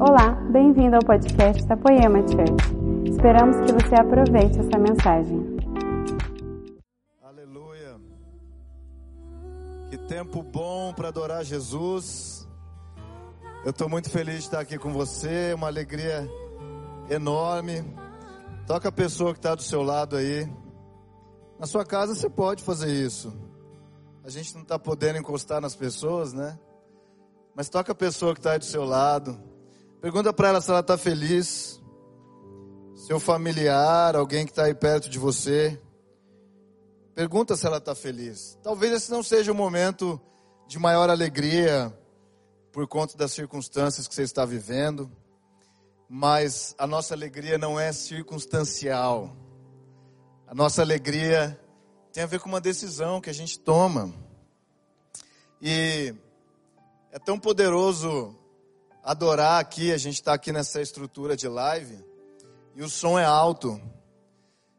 Olá, bem-vindo ao podcast da Poema Church. Esperamos que você aproveite essa mensagem. Aleluia. Que tempo bom para adorar Jesus. Eu estou muito feliz de estar aqui com você, uma alegria enorme. Toca a pessoa que está do seu lado aí. Na sua casa você pode fazer isso. A gente não está podendo encostar nas pessoas, né? Mas toca a pessoa que está aí do seu lado. Pergunta para ela se ela está feliz. Seu familiar, alguém que está aí perto de você. Pergunta se ela está feliz. Talvez esse não seja o momento de maior alegria por conta das circunstâncias que você está vivendo. Mas a nossa alegria não é circunstancial. A nossa alegria tem a ver com uma decisão que a gente toma. E é tão poderoso adorar aqui, a gente está aqui nessa estrutura de live e o som é alto.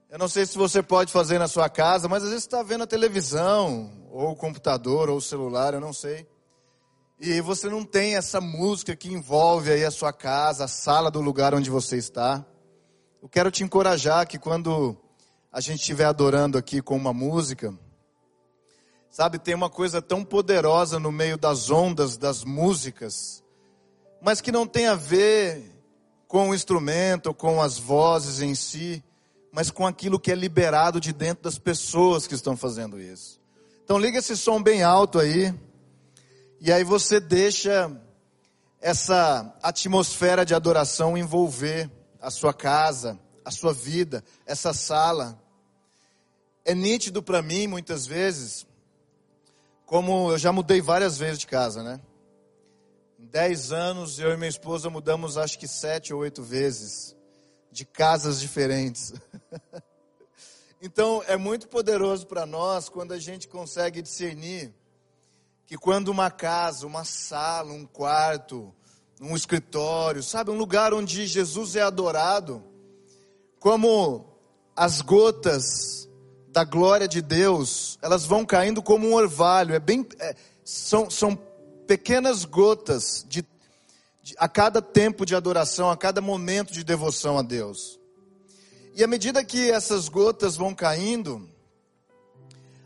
Eu não sei se você pode fazer na sua casa, mas às vezes está vendo a televisão, ou o computador, ou o celular, eu não sei. E você não tem essa música que envolve aí a sua casa, a sala do lugar onde você está. Eu quero te encorajar que quando a gente estiver adorando aqui com uma música, sabe, tem uma coisa tão poderosa no meio das ondas das músicas mas que não tem a ver com o instrumento, com as vozes em si, mas com aquilo que é liberado de dentro das pessoas que estão fazendo isso. Então liga esse som bem alto aí, e aí você deixa essa atmosfera de adoração envolver a sua casa, a sua vida, essa sala. É nítido para mim muitas vezes, como eu já mudei várias vezes de casa, né? Dez anos, eu e minha esposa mudamos acho que sete ou oito vezes, de casas diferentes. então, é muito poderoso para nós quando a gente consegue discernir que quando uma casa, uma sala, um quarto, um escritório, sabe, um lugar onde Jesus é adorado, como as gotas da glória de Deus, elas vão caindo como um orvalho, é bem, é, são, são pequenas gotas de, de, a cada tempo de adoração, a cada momento de devoção a Deus. E à medida que essas gotas vão caindo,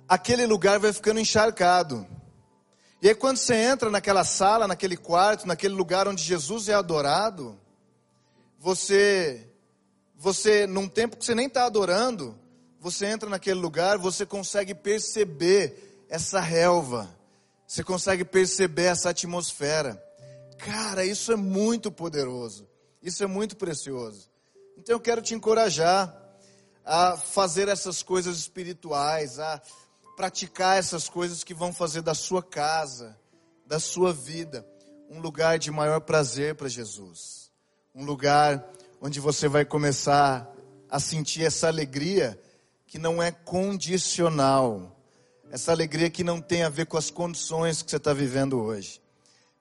aquele lugar vai ficando encharcado. E aí quando você entra naquela sala, naquele quarto, naquele lugar onde Jesus é adorado, você, você num tempo que você nem está adorando, você entra naquele lugar, você consegue perceber essa relva você consegue perceber essa atmosfera. Cara, isso é muito poderoso. Isso é muito precioso. Então eu quero te encorajar a fazer essas coisas espirituais, a praticar essas coisas que vão fazer da sua casa, da sua vida, um lugar de maior prazer para Jesus. Um lugar onde você vai começar a sentir essa alegria que não é condicional, essa alegria que não tem a ver com as condições que você está vivendo hoje,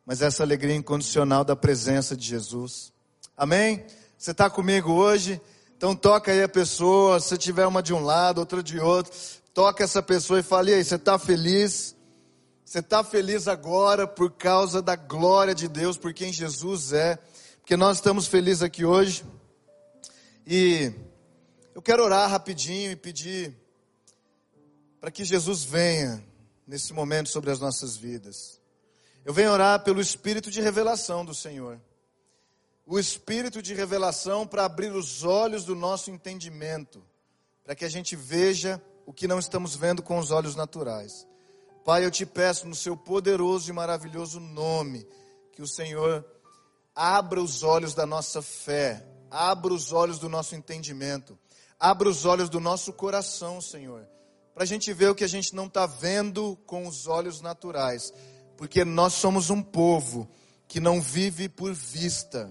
mas essa alegria incondicional da presença de Jesus. Amém? Você está comigo hoje? Então toca aí a pessoa, se tiver uma de um lado, outra de outro, toca essa pessoa e fale, e aí, você está feliz? Você está feliz agora por causa da glória de Deus, por quem Jesus é, porque nós estamos felizes aqui hoje. E eu quero orar rapidinho e pedir para que Jesus venha nesse momento sobre as nossas vidas. Eu venho orar pelo espírito de revelação do Senhor. O espírito de revelação para abrir os olhos do nosso entendimento, para que a gente veja o que não estamos vendo com os olhos naturais. Pai, eu te peço no seu poderoso e maravilhoso nome, que o Senhor abra os olhos da nossa fé, abra os olhos do nosso entendimento, abra os olhos do nosso coração, Senhor para a gente ver o que a gente não está vendo com os olhos naturais, porque nós somos um povo que não vive por vista,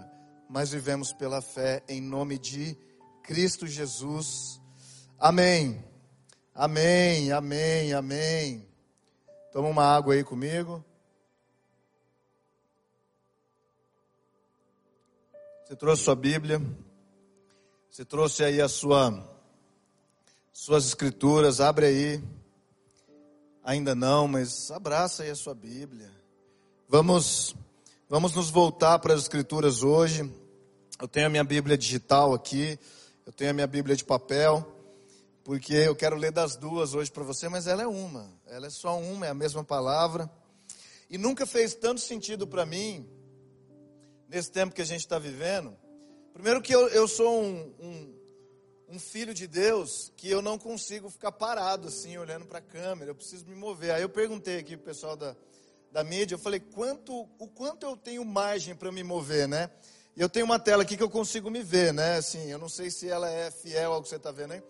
mas vivemos pela fé em nome de Cristo Jesus. Amém. Amém, amém, amém. Toma uma água aí comigo. Você trouxe sua Bíblia. Você trouxe aí a sua suas escrituras, abre aí. Ainda não, mas abraça aí a sua Bíblia. Vamos Vamos nos voltar para as Escrituras hoje. Eu tenho a minha Bíblia digital aqui, eu tenho a minha Bíblia de papel, porque eu quero ler das duas hoje para você, mas ela é uma, ela é só uma, é a mesma palavra. E nunca fez tanto sentido para mim, nesse tempo que a gente está vivendo. Primeiro, que eu, eu sou um, um, um filho de Deus que eu não consigo ficar parado assim, olhando para a câmera, eu preciso me mover. Aí eu perguntei aqui para o pessoal da da mídia, eu falei, quanto, o quanto eu tenho margem para me mover, né? E eu tenho uma tela aqui que eu consigo me ver, né? Assim, eu não sei se ela é fiel ao que você está vendo aí,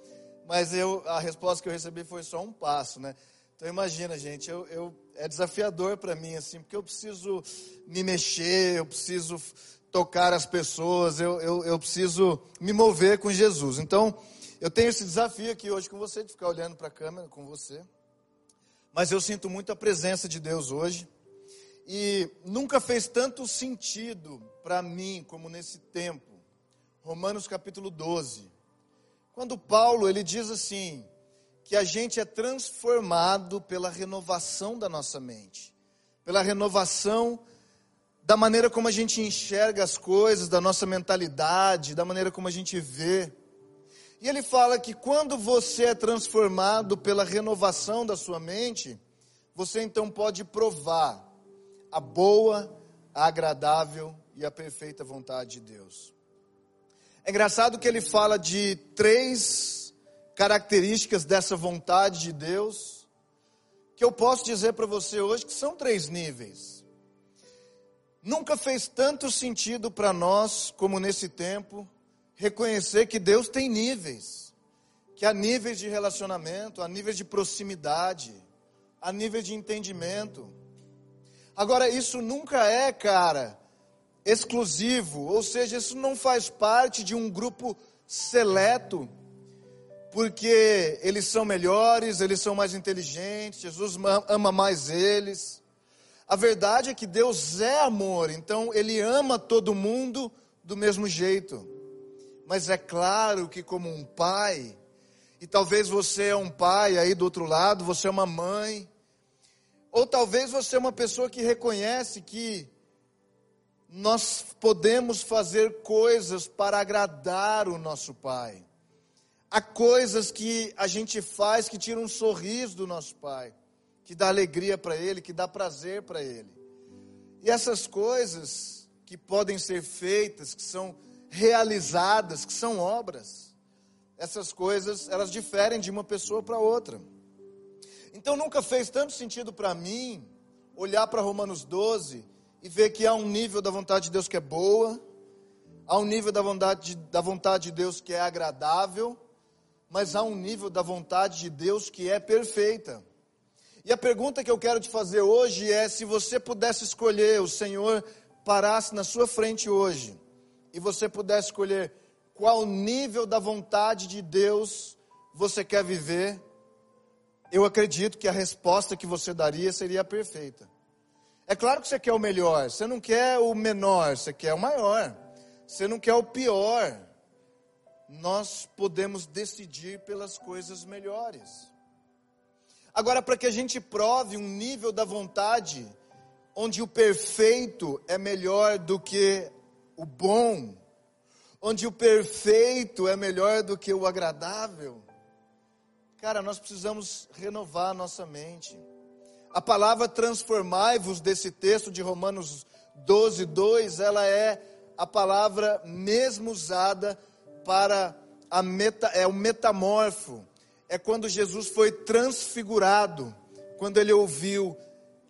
mas eu, a resposta que eu recebi foi só um passo, né? Então imagina, gente, eu, eu é desafiador para mim, assim, porque eu preciso me mexer, eu preciso tocar as pessoas, eu, eu, eu preciso me mover com Jesus. Então, eu tenho esse desafio aqui hoje com você, de ficar olhando para a câmera com você mas eu sinto muito a presença de Deus hoje. E nunca fez tanto sentido para mim como nesse tempo. Romanos capítulo 12. Quando Paulo ele diz assim, que a gente é transformado pela renovação da nossa mente, pela renovação da maneira como a gente enxerga as coisas, da nossa mentalidade, da maneira como a gente vê. E ele fala que quando você é transformado pela renovação da sua mente, você então pode provar a boa, a agradável e a perfeita vontade de Deus. É engraçado que ele fala de três características dessa vontade de Deus, que eu posso dizer para você hoje que são três níveis. Nunca fez tanto sentido para nós como nesse tempo reconhecer que Deus tem níveis, que há níveis de relacionamento, há níveis de proximidade, há níveis de entendimento. Agora, isso nunca é, cara, exclusivo, ou seja, isso não faz parte de um grupo seleto, porque eles são melhores, eles são mais inteligentes, Jesus ama mais eles. A verdade é que Deus é amor, então Ele ama todo mundo do mesmo jeito. Mas é claro que, como um pai, e talvez você é um pai aí do outro lado, você é uma mãe, ou talvez você é uma pessoa que reconhece que nós podemos fazer coisas para agradar o nosso pai. Há coisas que a gente faz que tiram um sorriso do nosso pai, que dá alegria para ele, que dá prazer para ele. E essas coisas que podem ser feitas, que são realizadas, que são obras. Essas coisas, elas diferem de uma pessoa para outra. Então nunca fez tanto sentido para mim olhar para Romanos 12 e ver que há um nível da vontade de Deus que é boa, há um nível da vontade, da vontade de Deus que é agradável, mas há um nível da vontade de Deus que é perfeita. E a pergunta que eu quero te fazer hoje é: se você pudesse escolher, o Senhor parasse na sua frente hoje, e você pudesse escolher qual nível da vontade de Deus você quer viver, eu acredito que a resposta que você daria seria perfeita. É claro que você quer o melhor, você não quer o menor, você quer o maior. Você não quer o pior. Nós podemos decidir pelas coisas melhores. Agora, para que a gente prove um nível da vontade onde o perfeito é melhor do que o bom, onde o perfeito é melhor do que o agradável. Cara, nós precisamos renovar nossa mente. A palavra transformai-vos desse texto de Romanos 12, 2, ela é a palavra mesmo usada para a meta, é o metamorfo. É quando Jesus foi transfigurado, quando ele ouviu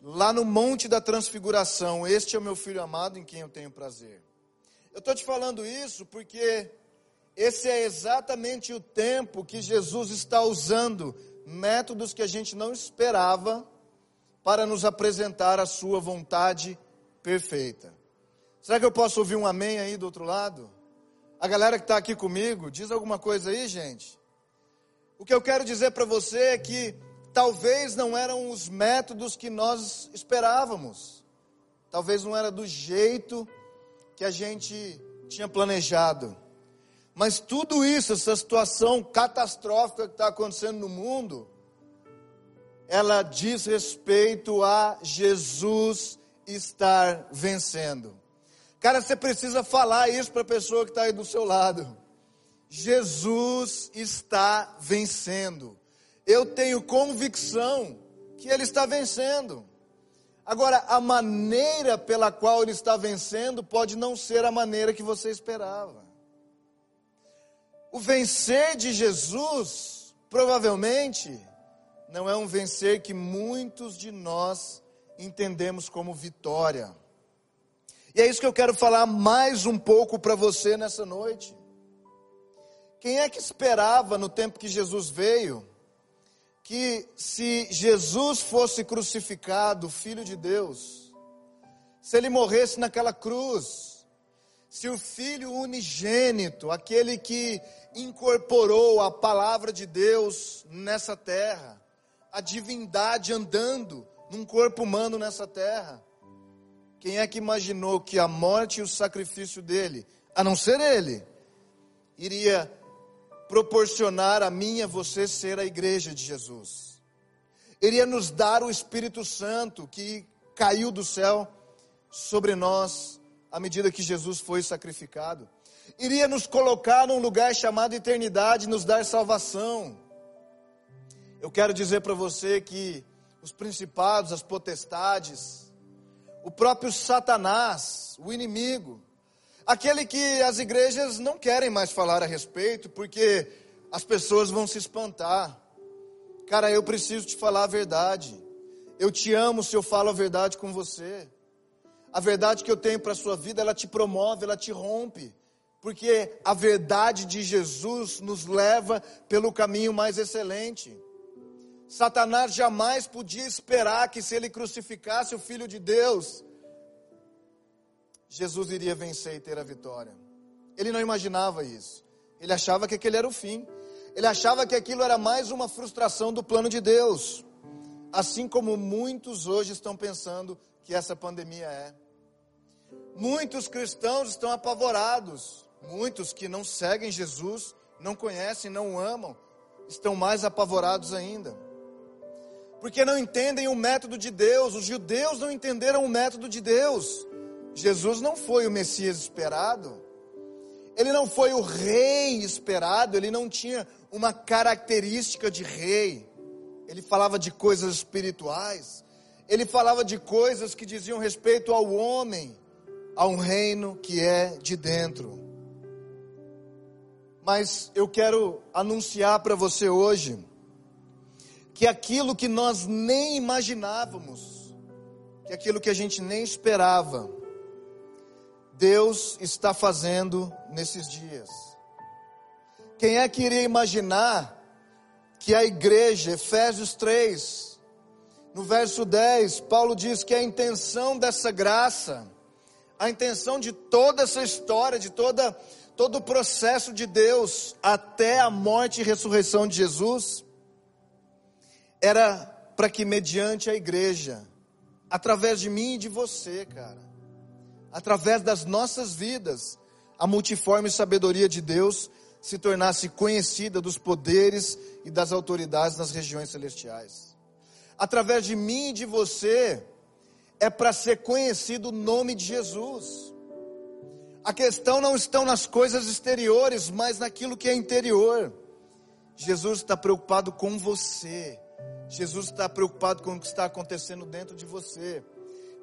lá no monte da transfiguração, este é o meu filho amado em quem eu tenho prazer. Eu estou te falando isso porque esse é exatamente o tempo que Jesus está usando métodos que a gente não esperava para nos apresentar a sua vontade perfeita. Será que eu posso ouvir um amém aí do outro lado? A galera que está aqui comigo, diz alguma coisa aí, gente? O que eu quero dizer para você é que talvez não eram os métodos que nós esperávamos. Talvez não era do jeito que a gente tinha planejado. Mas tudo isso, essa situação catastrófica que está acontecendo no mundo, ela diz respeito a Jesus estar vencendo. Cara, você precisa falar isso para a pessoa que está aí do seu lado. Jesus está vencendo. Eu tenho convicção que Ele está vencendo. Agora, a maneira pela qual Ele está vencendo pode não ser a maneira que você esperava. O vencer de Jesus, provavelmente, não é um vencer que muitos de nós entendemos como vitória. E é isso que eu quero falar mais um pouco para você nessa noite. Quem é que esperava no tempo que Jesus veio que se Jesus fosse crucificado, filho de Deus, se ele morresse naquela cruz, se o filho unigênito, aquele que incorporou a palavra de Deus nessa terra, a divindade andando num corpo humano nessa terra, quem é que imaginou que a morte e o sacrifício dele, a não ser ele, iria proporcionar a mim e a você ser a igreja de Jesus. Iria nos dar o Espírito Santo que caiu do céu sobre nós à medida que Jesus foi sacrificado. Iria nos colocar num lugar chamado eternidade, nos dar salvação. Eu quero dizer para você que os principados, as potestades, o próprio Satanás, o inimigo, aquele que as igrejas não querem mais falar a respeito, porque as pessoas vão se espantar. Cara, eu preciso te falar a verdade. Eu te amo se eu falo a verdade com você. A verdade que eu tenho para a sua vida, ela te promove, ela te rompe. Porque a verdade de Jesus nos leva pelo caminho mais excelente. Satanás jamais podia esperar que se ele crucificasse o Filho de Deus, Jesus iria vencer e ter a vitória. Ele não imaginava isso. Ele achava que aquele era o fim. Ele achava que aquilo era mais uma frustração do plano de Deus. Assim como muitos hoje estão pensando que essa pandemia é. Muitos cristãos estão apavorados. Muitos que não seguem Jesus, não conhecem, não o amam, estão mais apavorados ainda. Porque não entendem o método de Deus. Os judeus não entenderam o método de Deus. Jesus não foi o Messias esperado, ele não foi o rei esperado, ele não tinha uma característica de rei, ele falava de coisas espirituais, ele falava de coisas que diziam respeito ao homem, a um reino que é de dentro. Mas eu quero anunciar para você hoje que aquilo que nós nem imaginávamos, que aquilo que a gente nem esperava, Deus está fazendo nesses dias. Quem é que iria imaginar que a igreja, Efésios 3, no verso 10, Paulo diz que a intenção dessa graça, a intenção de toda essa história, de toda, todo o processo de Deus até a morte e ressurreição de Jesus, era para que mediante a igreja, através de mim e de você, cara, através das nossas vidas, a multiforme sabedoria de Deus se tornasse conhecida dos poderes e das autoridades nas regiões celestiais. Através de mim e de você, é para ser conhecido o nome de Jesus. A questão não está nas coisas exteriores, mas naquilo que é interior. Jesus está preocupado com você. Jesus está preocupado com o que está acontecendo dentro de você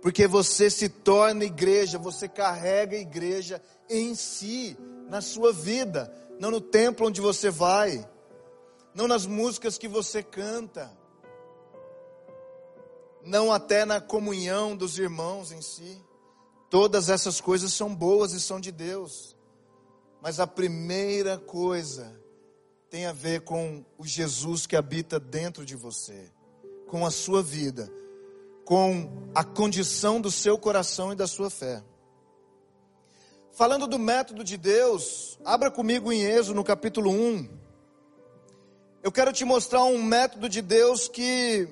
porque você se torna igreja, você carrega a igreja em si, na sua vida, não no templo onde você vai, não nas músicas que você canta, não até na comunhão dos irmãos em si. Todas essas coisas são boas e são de Deus, mas a primeira coisa tem a ver com o Jesus que habita dentro de você, com a sua vida com a condição do seu coração e da sua fé. Falando do método de Deus, abra comigo em Êxodo no capítulo 1. Eu quero te mostrar um método de Deus que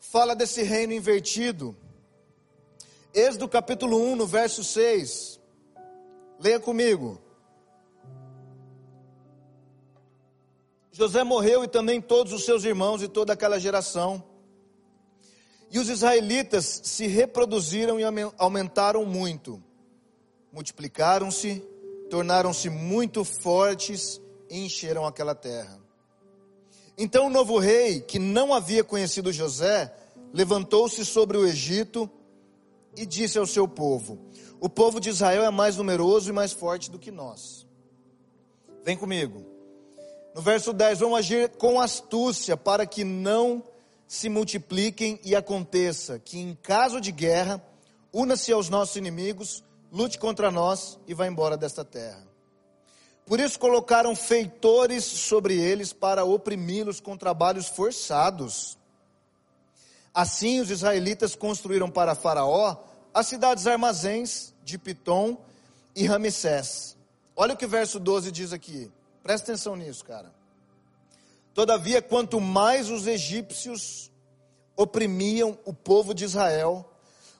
fala desse reino invertido. Êxodo capítulo 1, no verso 6. Leia comigo. José morreu e também todos os seus irmãos e toda aquela geração. E os israelitas se reproduziram e aumentaram muito, multiplicaram-se, tornaram-se muito fortes e encheram aquela terra. Então o novo rei, que não havia conhecido José, levantou-se sobre o Egito e disse ao seu povo: O povo de Israel é mais numeroso e mais forte do que nós. Vem comigo. No verso 10, vão agir com astúcia para que não se multipliquem e aconteça que, em caso de guerra, una-se aos nossos inimigos, lute contra nós e vá embora desta terra. Por isso colocaram feitores sobre eles para oprimi-los com trabalhos forçados. Assim os israelitas construíram para Faraó as cidades armazéns de Pitom e Ramsés. Olha o que o verso 12 diz aqui. Presta atenção nisso, cara. Todavia, quanto mais os egípcios oprimiam o povo de Israel,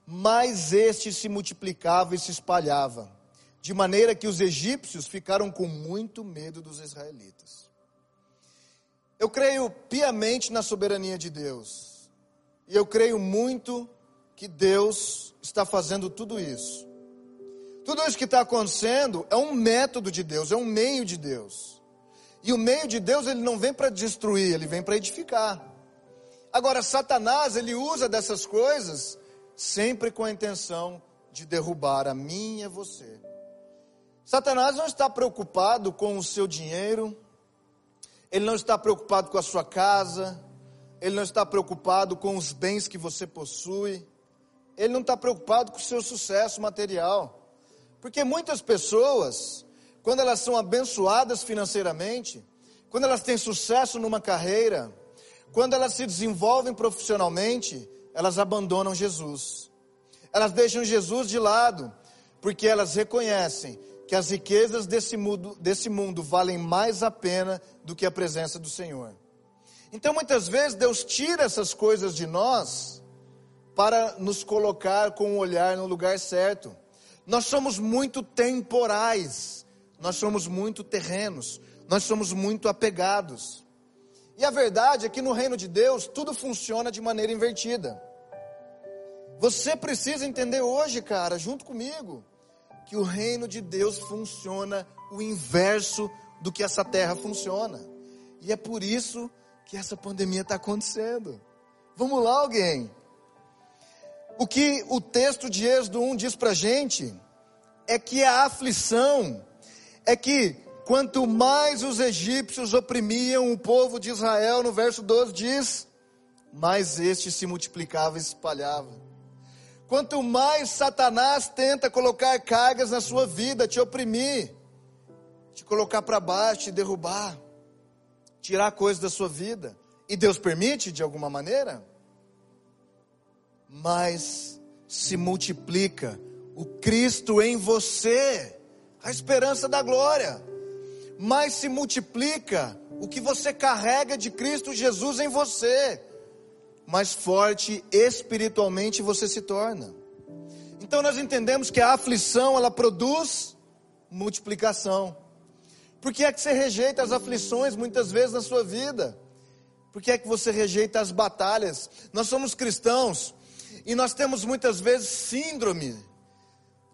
mais este se multiplicava e se espalhava, de maneira que os egípcios ficaram com muito medo dos israelitas. Eu creio piamente na soberania de Deus, e eu creio muito que Deus está fazendo tudo isso. Tudo isso que está acontecendo é um método de Deus, é um meio de Deus. E o meio de Deus, ele não vem para destruir, ele vem para edificar. Agora, Satanás, ele usa dessas coisas sempre com a intenção de derrubar a mim e a você. Satanás não está preocupado com o seu dinheiro, ele não está preocupado com a sua casa, ele não está preocupado com os bens que você possui, ele não está preocupado com o seu sucesso material. Porque muitas pessoas quando elas são abençoadas financeiramente, quando elas têm sucesso numa carreira, quando elas se desenvolvem profissionalmente, elas abandonam Jesus. Elas deixam Jesus de lado, porque elas reconhecem que as riquezas desse mundo, desse mundo valem mais a pena do que a presença do Senhor. Então muitas vezes Deus tira essas coisas de nós para nos colocar com o olhar no lugar certo. Nós somos muito temporais nós somos muito terrenos, nós somos muito apegados. E a verdade é que no reino de Deus tudo funciona de maneira invertida. Você precisa entender hoje, cara, junto comigo, que o reino de Deus funciona o inverso do que essa terra funciona. E é por isso que essa pandemia está acontecendo. Vamos lá, alguém. O que o texto de Êxodo 1 diz para gente é que a aflição é que quanto mais os egípcios oprimiam o povo de Israel, no verso 12 diz, mais este se multiplicava e espalhava. Quanto mais Satanás tenta colocar cargas na sua vida, te oprimir, te colocar para baixo, te derrubar, tirar coisas da sua vida, e Deus permite de alguma maneira, mais se multiplica o Cristo em você a esperança da glória, mais se multiplica o que você carrega de Cristo Jesus em você, mais forte espiritualmente você se torna. Então nós entendemos que a aflição ela produz multiplicação. Por que é que você rejeita as aflições muitas vezes na sua vida? Por que é que você rejeita as batalhas? Nós somos cristãos e nós temos muitas vezes síndrome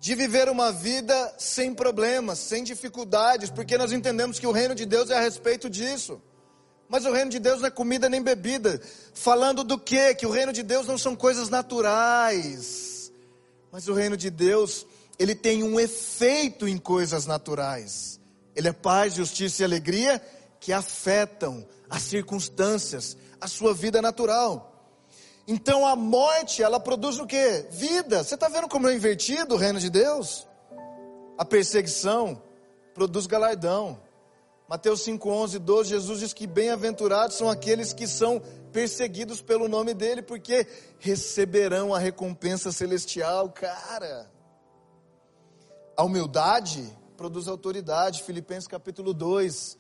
de viver uma vida sem problemas, sem dificuldades, porque nós entendemos que o reino de Deus é a respeito disso. Mas o reino de Deus não é comida nem bebida. Falando do quê? Que o reino de Deus não são coisas naturais. Mas o reino de Deus, ele tem um efeito em coisas naturais. Ele é paz, justiça e alegria que afetam as circunstâncias, a sua vida natural. Então a morte, ela produz o que? Vida. Você está vendo como é invertido o reino de Deus? A perseguição produz galardão. Mateus 5, 11, 12, Jesus diz que bem-aventurados são aqueles que são perseguidos pelo nome dele, porque receberão a recompensa celestial, cara. A humildade produz autoridade, Filipenses capítulo 2.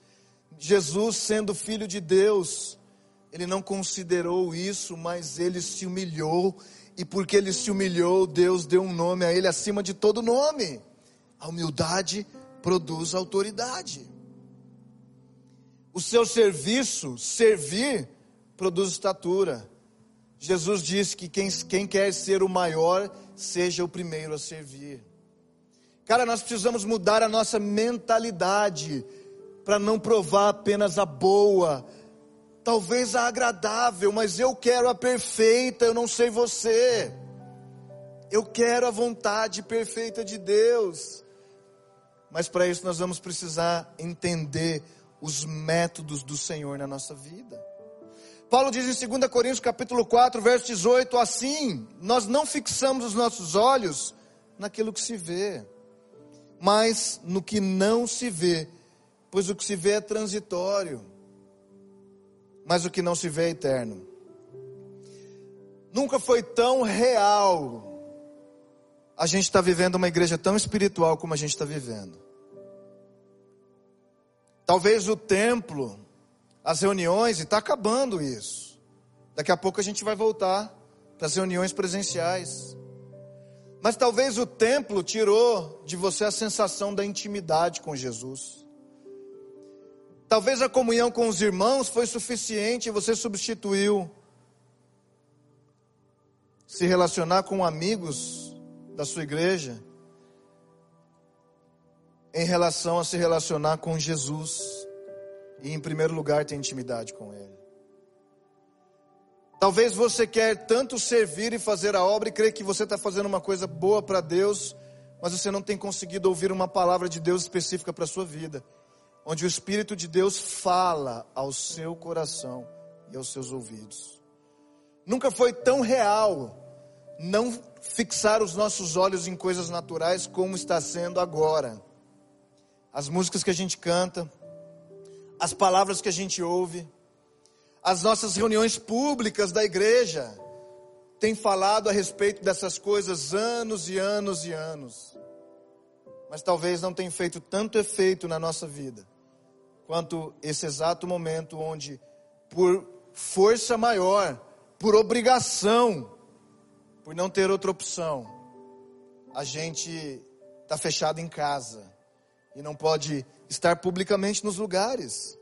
Jesus, sendo filho de Deus, ele não considerou isso, mas ele se humilhou, e porque ele se humilhou, Deus deu um nome a ele acima de todo nome. A humildade produz autoridade. O seu serviço, servir, produz estatura. Jesus disse que quem, quem quer ser o maior, seja o primeiro a servir. Cara, nós precisamos mudar a nossa mentalidade para não provar apenas a boa, talvez a agradável, mas eu quero a perfeita, eu não sei você. Eu quero a vontade perfeita de Deus. Mas para isso nós vamos precisar entender os métodos do Senhor na nossa vida. Paulo diz em 2 Coríntios capítulo 4, verso 18, assim, nós não fixamos os nossos olhos naquilo que se vê, mas no que não se vê, pois o que se vê é transitório, mas o que não se vê é eterno. Nunca foi tão real a gente está vivendo uma igreja tão espiritual como a gente está vivendo. Talvez o templo, as reuniões, está acabando isso. Daqui a pouco a gente vai voltar para as reuniões presenciais. Mas talvez o templo tirou de você a sensação da intimidade com Jesus. Talvez a comunhão com os irmãos foi suficiente e você substituiu se relacionar com amigos da sua igreja em relação a se relacionar com Jesus e, em primeiro lugar, ter intimidade com Ele. Talvez você quer tanto servir e fazer a obra e crer que você está fazendo uma coisa boa para Deus, mas você não tem conseguido ouvir uma palavra de Deus específica para a sua vida, onde o Espírito de Deus fala ao seu coração e aos seus ouvidos. Nunca foi tão real não fixar os nossos olhos em coisas naturais como está sendo agora as músicas que a gente canta, as palavras que a gente ouve, as nossas reuniões públicas da igreja têm falado a respeito dessas coisas anos e anos e anos. Mas talvez não tenha feito tanto efeito na nossa vida quanto esse exato momento onde por força maior, por obrigação, por não ter outra opção, a gente está fechado em casa e não pode estar publicamente nos lugares.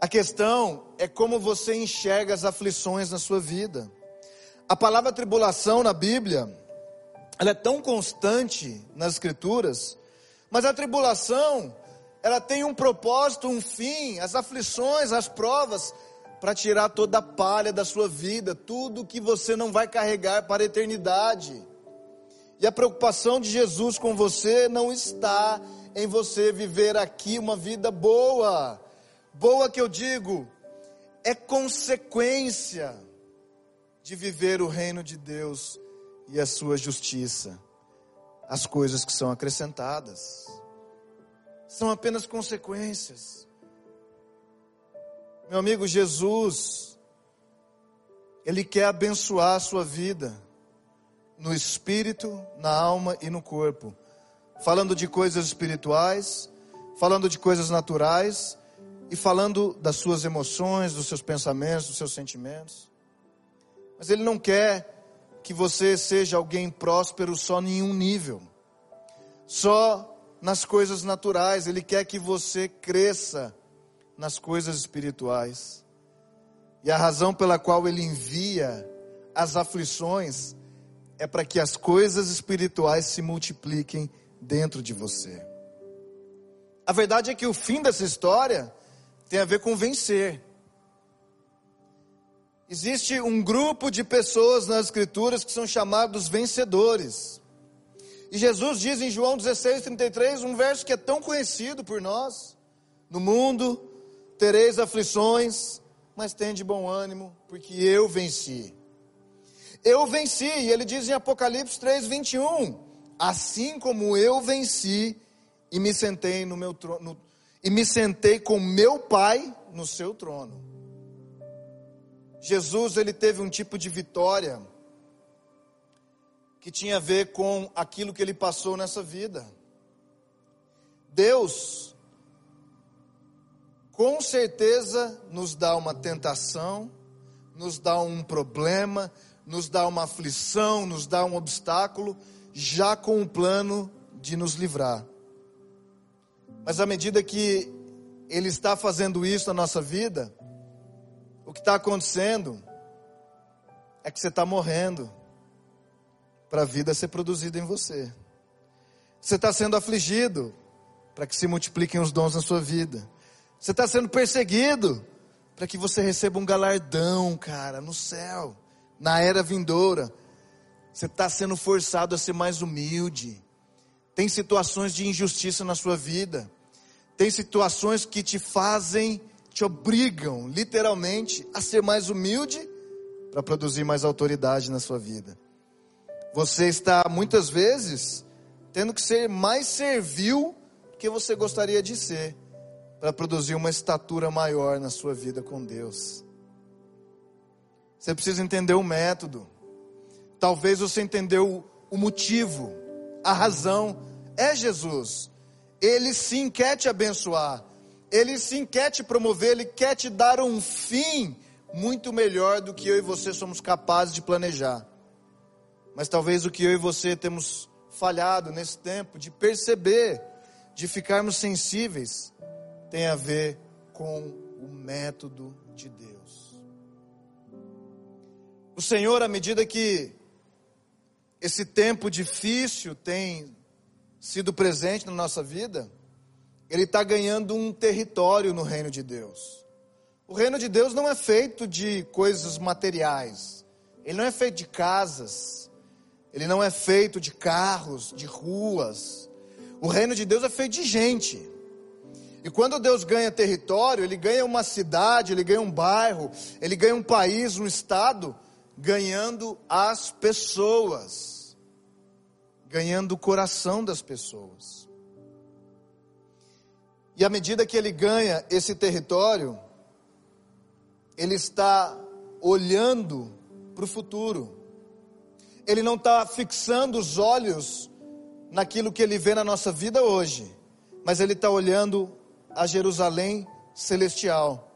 A questão é como você enxerga as aflições na sua vida. A palavra tribulação na Bíblia, ela é tão constante nas escrituras, mas a tribulação, ela tem um propósito, um fim, as aflições, as provas, para tirar toda a palha da sua vida, tudo que você não vai carregar para a eternidade. E a preocupação de Jesus com você não está em você viver aqui uma vida boa. Boa que eu digo, é consequência de viver o reino de Deus e a sua justiça. As coisas que são acrescentadas são apenas consequências. Meu amigo Jesus, Ele quer abençoar a sua vida no espírito, na alma e no corpo. Falando de coisas espirituais, falando de coisas naturais e falando das suas emoções, dos seus pensamentos, dos seus sentimentos. Mas Ele não quer que você seja alguém próspero só em um nível, só nas coisas naturais. Ele quer que você cresça nas coisas espirituais. E a razão pela qual Ele envia as aflições é para que as coisas espirituais se multipliquem dentro de você. A verdade é que o fim dessa história tem a ver com vencer. Existe um grupo de pessoas nas Escrituras que são chamados vencedores. E Jesus diz em João 16, 33, um verso que é tão conhecido por nós: No mundo tereis aflições, mas de bom ânimo, porque eu venci. Eu venci, e ele diz em Apocalipse 3, 21, assim como eu venci e me sentei no meu trono, e me sentei com meu Pai no seu trono. Jesus, ele teve um tipo de vitória que tinha a ver com aquilo que ele passou nessa vida. Deus, com certeza, nos dá uma tentação, nos dá um problema, nos dá uma aflição, nos dá um obstáculo, já com o plano de nos livrar. Mas à medida que Ele está fazendo isso na nossa vida, o que está acontecendo é que você está morrendo para a vida ser produzida em você. Você está sendo afligido para que se multipliquem os dons na sua vida. Você está sendo perseguido para que você receba um galardão, cara, no céu, na era vindoura. Você está sendo forçado a ser mais humilde. Tem situações de injustiça na sua vida. Tem situações que te fazem, te obrigam, literalmente, a ser mais humilde para produzir mais autoridade na sua vida. Você está muitas vezes tendo que ser mais servil que você gostaria de ser para produzir uma estatura maior na sua vida com Deus. Você precisa entender o método. Talvez você entendeu o motivo, a razão é Jesus. Ele sim quer te abençoar. Ele sim quer te promover, ele quer te dar um fim muito melhor do que eu e você somos capazes de planejar. Mas talvez o que eu e você temos falhado nesse tempo de perceber, de ficarmos sensíveis, tem a ver com o método de Deus. O Senhor, à medida que esse tempo difícil tem sido presente na nossa vida, Ele está ganhando um território no reino de Deus. O reino de Deus não é feito de coisas materiais, ele não é feito de casas, ele não é feito de carros, de ruas. O reino de Deus é feito de gente. E quando Deus ganha território, Ele ganha uma cidade, Ele ganha um bairro, Ele ganha um país, um estado, ganhando as pessoas, ganhando o coração das pessoas. E à medida que Ele ganha esse território, Ele está olhando para o futuro. Ele não está fixando os olhos naquilo que Ele vê na nossa vida hoje, mas Ele está olhando a Jerusalém celestial.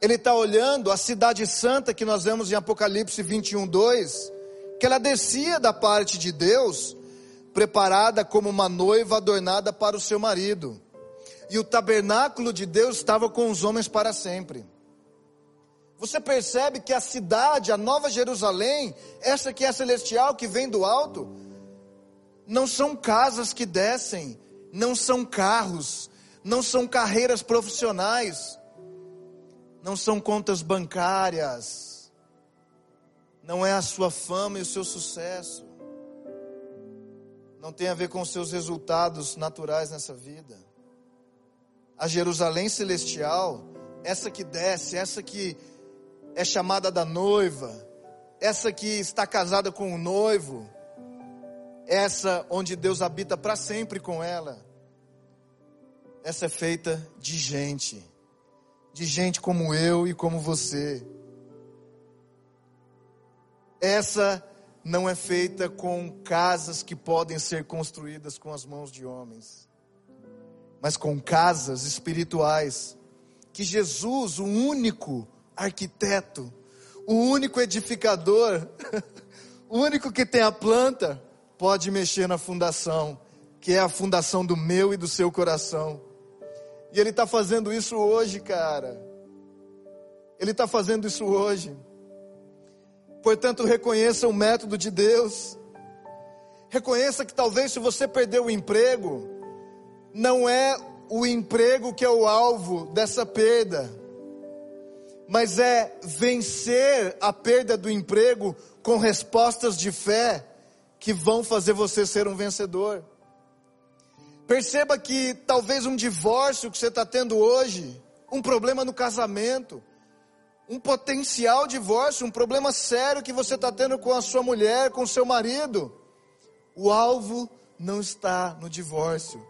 Ele está olhando a cidade santa que nós vemos em Apocalipse 21, 2, que ela descia da parte de Deus, preparada como uma noiva adornada para o seu marido. E o tabernáculo de Deus estava com os homens para sempre. Você percebe que a cidade, a nova Jerusalém, essa que é celestial, que vem do alto, não são casas que descem, não são carros, não são carreiras profissionais, não são contas bancárias, não é a sua fama e o seu sucesso, não tem a ver com os seus resultados naturais nessa vida. A Jerusalém celestial, essa que desce, essa que é chamada da noiva, essa que está casada com o noivo, essa onde Deus habita para sempre com ela essa é feita de gente, de gente como eu e como você. Essa não é feita com casas que podem ser construídas com as mãos de homens, mas com casas espirituais que Jesus, o único arquiteto, o único edificador, o único que tem a planta, pode mexer na fundação, que é a fundação do meu e do seu coração. E Ele está fazendo isso hoje, cara. Ele está fazendo isso hoje. Portanto, reconheça o método de Deus. Reconheça que talvez se você perdeu o emprego, não é o emprego que é o alvo dessa perda, mas é vencer a perda do emprego com respostas de fé que vão fazer você ser um vencedor. Perceba que talvez um divórcio que você está tendo hoje, um problema no casamento, um potencial divórcio, um problema sério que você está tendo com a sua mulher, com o seu marido, o alvo não está no divórcio,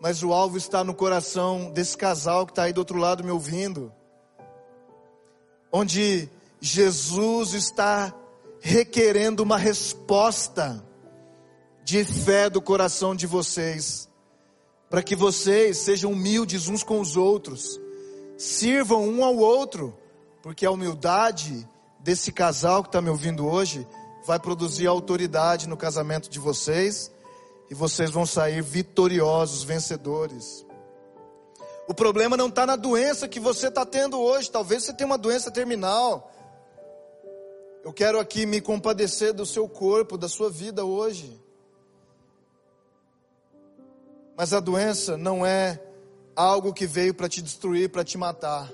mas o alvo está no coração desse casal que está aí do outro lado me ouvindo, onde Jesus está requerendo uma resposta de fé do coração de vocês para que vocês sejam humildes uns com os outros, sirvam um ao outro, porque a humildade desse casal que está me ouvindo hoje vai produzir autoridade no casamento de vocês e vocês vão sair vitoriosos, vencedores. O problema não está na doença que você está tendo hoje, talvez você tenha uma doença terminal. Eu quero aqui me compadecer do seu corpo, da sua vida hoje. Mas a doença não é algo que veio para te destruir, para te matar.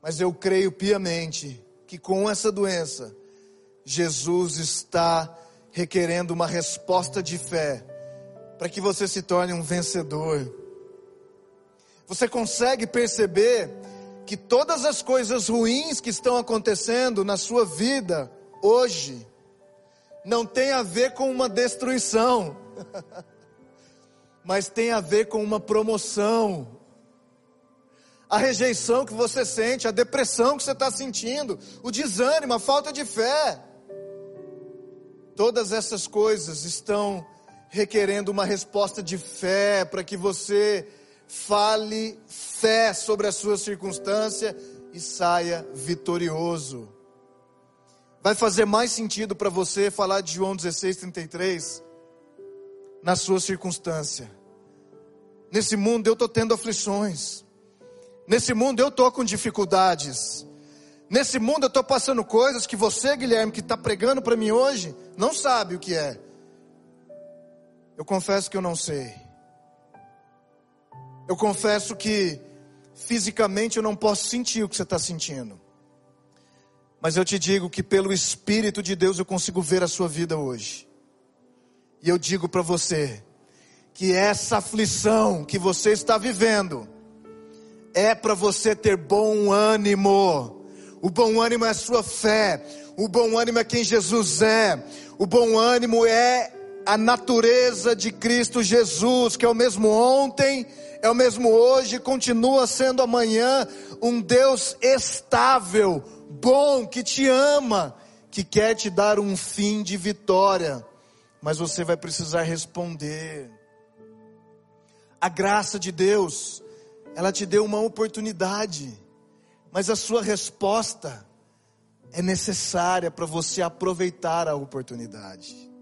Mas eu creio piamente que com essa doença, Jesus está requerendo uma resposta de fé para que você se torne um vencedor. Você consegue perceber que todas as coisas ruins que estão acontecendo na sua vida hoje não tem a ver com uma destruição, mas tem a ver com uma promoção. A rejeição que você sente, a depressão que você está sentindo, o desânimo, a falta de fé. Todas essas coisas estão requerendo uma resposta de fé para que você fale fé sobre a sua circunstância e saia vitorioso. Vai fazer mais sentido para você falar de João 16:33 na sua circunstância. Nesse mundo eu estou tendo aflições. Nesse mundo eu estou com dificuldades. Nesse mundo eu estou passando coisas que você, Guilherme, que está pregando para mim hoje, não sabe o que é. Eu confesso que eu não sei. Eu confesso que fisicamente eu não posso sentir o que você está sentindo. Mas eu te digo que pelo Espírito de Deus eu consigo ver a sua vida hoje. E eu digo para você que essa aflição que você está vivendo é para você ter bom ânimo. O bom ânimo é a sua fé. O bom ânimo é quem Jesus é. O bom ânimo é a natureza de Cristo Jesus, que é o mesmo ontem, é o mesmo hoje, continua sendo amanhã, um Deus estável, bom, que te ama, que quer te dar um fim de vitória, mas você vai precisar responder. A graça de Deus, ela te deu uma oportunidade, mas a sua resposta é necessária para você aproveitar a oportunidade.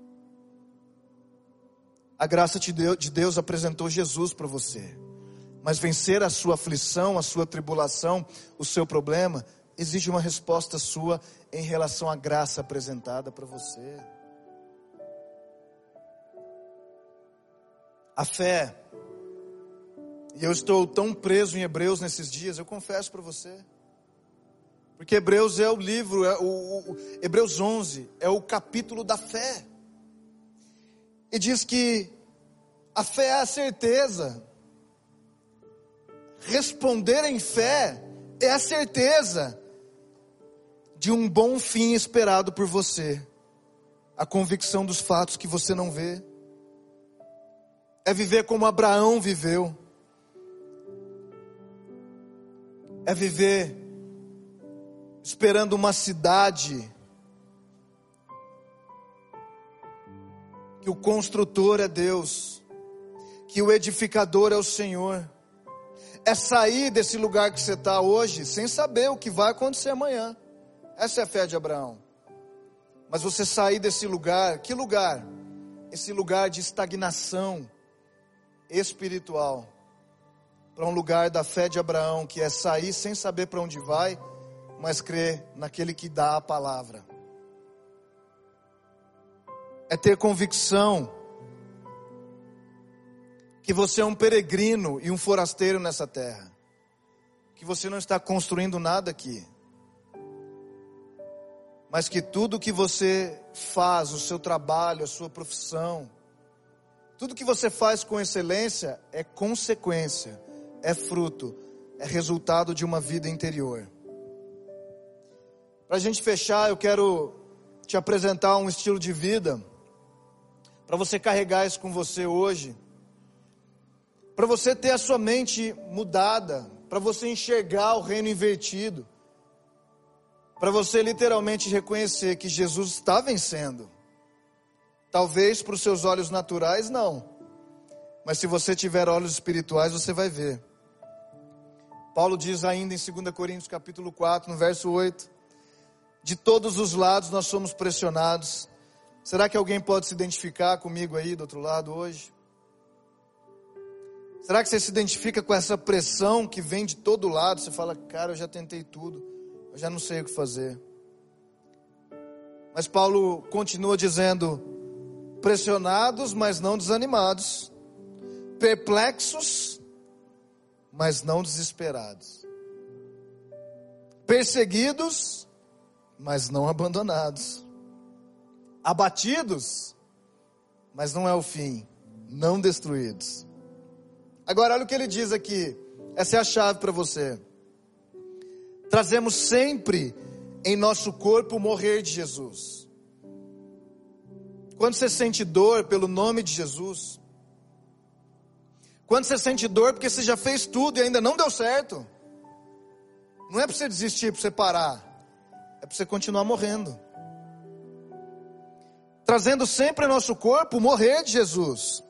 A graça de Deus apresentou Jesus para você. Mas vencer a sua aflição, a sua tribulação, o seu problema, exige uma resposta sua em relação à graça apresentada para você. A fé. E eu estou tão preso em Hebreus nesses dias, eu confesso para você. Porque Hebreus é o livro, é o, o, Hebreus 11 é o capítulo da fé. E diz que a fé é a certeza Responder em fé é a certeza de um bom fim esperado por você, a convicção dos fatos que você não vê. É viver como Abraão viveu. É viver esperando uma cidade que o construtor é Deus, que o edificador é o Senhor é sair desse lugar que você está hoje sem saber o que vai acontecer amanhã. Essa é a fé de Abraão. Mas você sair desse lugar, que lugar? Esse lugar de estagnação espiritual, para um lugar da fé de Abraão, que é sair sem saber para onde vai, mas crer naquele que dá a palavra. É ter convicção que você é um peregrino e um forasteiro nessa terra, que você não está construindo nada aqui, mas que tudo que você faz, o seu trabalho, a sua profissão, tudo que você faz com excelência é consequência, é fruto, é resultado de uma vida interior. Para a gente fechar, eu quero te apresentar um estilo de vida, para você carregar isso com você hoje para você ter a sua mente mudada, para você enxergar o reino invertido, para você literalmente reconhecer que Jesus está vencendo. Talvez para os seus olhos naturais, não, mas se você tiver olhos espirituais, você vai ver. Paulo diz ainda em 2 Coríntios capítulo 4, no verso 8: De todos os lados nós somos pressionados. Será que alguém pode se identificar comigo aí do outro lado hoje? Será que você se identifica com essa pressão que vem de todo lado? Você fala, cara, eu já tentei tudo, eu já não sei o que fazer. Mas Paulo continua dizendo: pressionados, mas não desanimados, perplexos, mas não desesperados, perseguidos, mas não abandonados, abatidos, mas não é o fim, não destruídos. Agora, olha o que ele diz aqui, essa é a chave para você. Trazemos sempre em nosso corpo o morrer de Jesus. Quando você sente dor pelo nome de Jesus, quando você sente dor porque você já fez tudo e ainda não deu certo, não é para você desistir, para você parar, é para você continuar morrendo. Trazendo sempre em nosso corpo morrer de Jesus,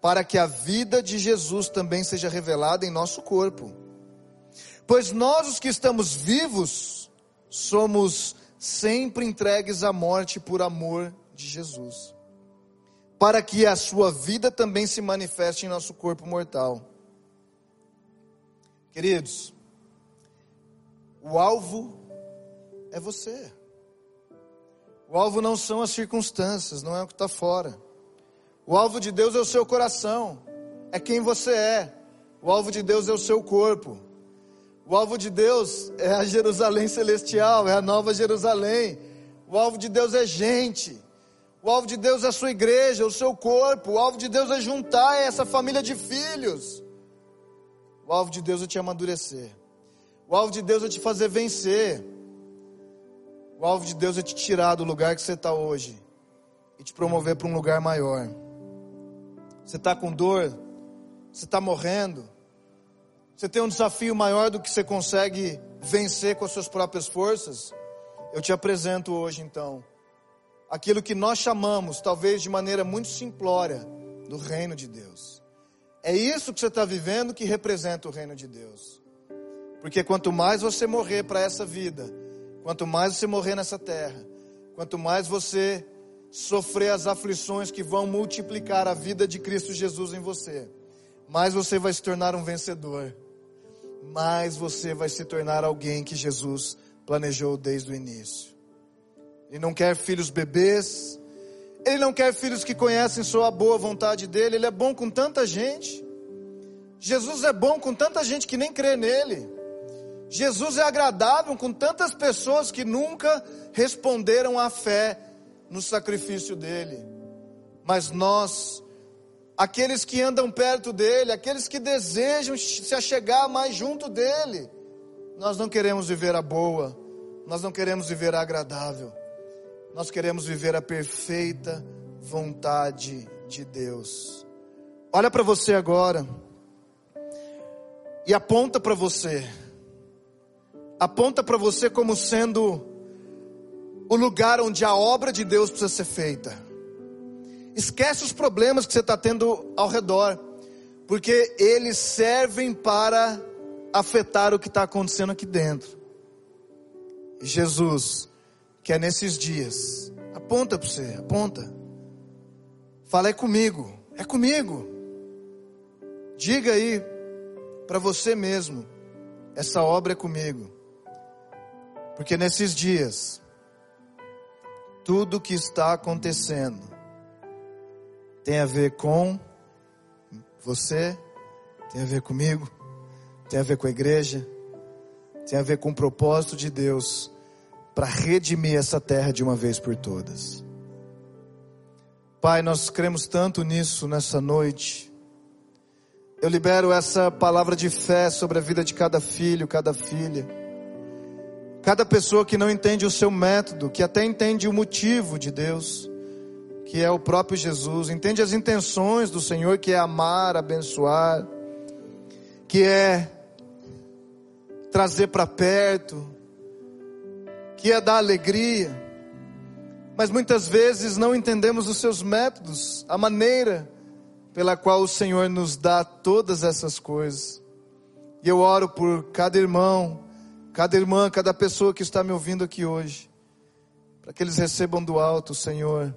para que a vida de Jesus também seja revelada em nosso corpo. Pois nós, os que estamos vivos, somos sempre entregues à morte por amor de Jesus, para que a sua vida também se manifeste em nosso corpo mortal. Queridos, o alvo é você. O alvo não são as circunstâncias, não é o que está fora. O alvo de Deus é o seu coração, é quem você é. O alvo de Deus é o seu corpo. O alvo de Deus é a Jerusalém celestial, é a nova Jerusalém. O alvo de Deus é gente. O alvo de Deus é a sua igreja, o seu corpo. O alvo de Deus é juntar essa família de filhos. O alvo de Deus é te amadurecer. O alvo de Deus é te fazer vencer. O alvo de Deus é te tirar do lugar que você está hoje e te promover para um lugar maior. Você está com dor, você está morrendo, você tem um desafio maior do que você consegue vencer com as suas próprias forças. Eu te apresento hoje então aquilo que nós chamamos, talvez de maneira muito simplória, do reino de Deus. É isso que você está vivendo que representa o reino de Deus. Porque quanto mais você morrer para essa vida, quanto mais você morrer nessa terra, quanto mais você sofrer as aflições que vão multiplicar a vida de Cristo Jesus em você, mais você vai se tornar um vencedor, mais você vai se tornar alguém que Jesus planejou desde o início. Ele não quer filhos bebês. Ele não quer filhos que conhecem só a boa vontade dele. Ele é bom com tanta gente. Jesus é bom com tanta gente que nem crê nele. Jesus é agradável com tantas pessoas que nunca responderam à fé no sacrifício dele. Mas nós, aqueles que andam perto dele, aqueles que desejam se achegar mais junto dele, nós não queremos viver a boa, nós não queremos viver a agradável. Nós queremos viver a perfeita vontade de Deus. Olha para você agora e aponta para você. Aponta para você como sendo o lugar onde a obra de Deus precisa ser feita. Esquece os problemas que você está tendo ao redor, porque eles servem para afetar o que está acontecendo aqui dentro. E Jesus que é nesses dias. Aponta para você, aponta. Fala, é comigo, é comigo. Diga aí para você mesmo, essa obra é comigo. Porque nesses dias, tudo que está acontecendo tem a ver com você, tem a ver comigo, tem a ver com a igreja, tem a ver com o propósito de Deus para redimir essa terra de uma vez por todas. Pai, nós cremos tanto nisso nessa noite. Eu libero essa palavra de fé sobre a vida de cada filho, cada filha. Cada pessoa que não entende o seu método, que até entende o motivo de Deus, que é o próprio Jesus, entende as intenções do Senhor, que é amar, abençoar, que é trazer para perto, que é dar alegria, mas muitas vezes não entendemos os seus métodos, a maneira pela qual o Senhor nos dá todas essas coisas. E eu oro por cada irmão, cada irmã, cada pessoa que está me ouvindo aqui hoje, para que eles recebam do alto, Senhor,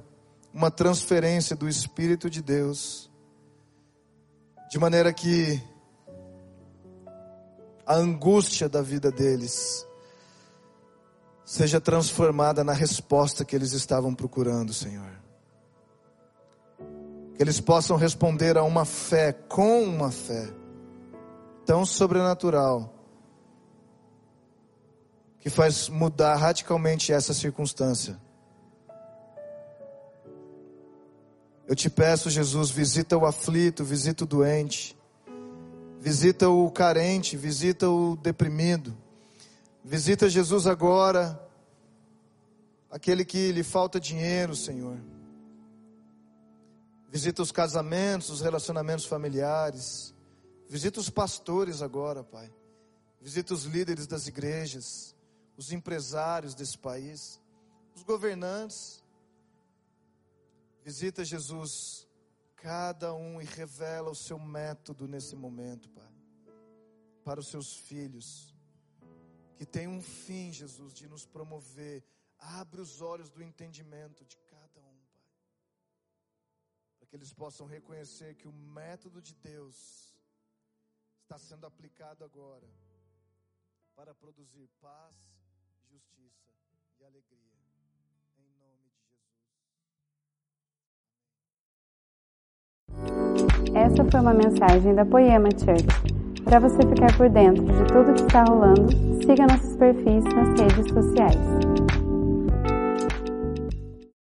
uma transferência do Espírito de Deus, de maneira que a angústia da vida deles seja transformada na resposta que eles estavam procurando, Senhor. Que eles possam responder a uma fé, com uma fé, tão sobrenatural, que faz mudar radicalmente essa circunstância. Eu te peço, Jesus, visita o aflito, visita o doente, visita o carente, visita o deprimido, visita Jesus agora, aquele que lhe falta dinheiro, Senhor. Visita os casamentos, os relacionamentos familiares. Visita os pastores agora, Pai. Visita os líderes das igrejas, os empresários desse país, os governantes. Visita Jesus, cada um e revela o seu método nesse momento, Pai, para os seus filhos, que tem um fim, Jesus, de nos promover. Abre os olhos do entendimento de cada um, Pai, para que eles possam reconhecer que o método de Deus está sendo aplicado agora para produzir paz, e alegria. Essa foi uma mensagem da Poema Church. Para você ficar por dentro de tudo que está rolando, siga nossos perfis nas redes sociais.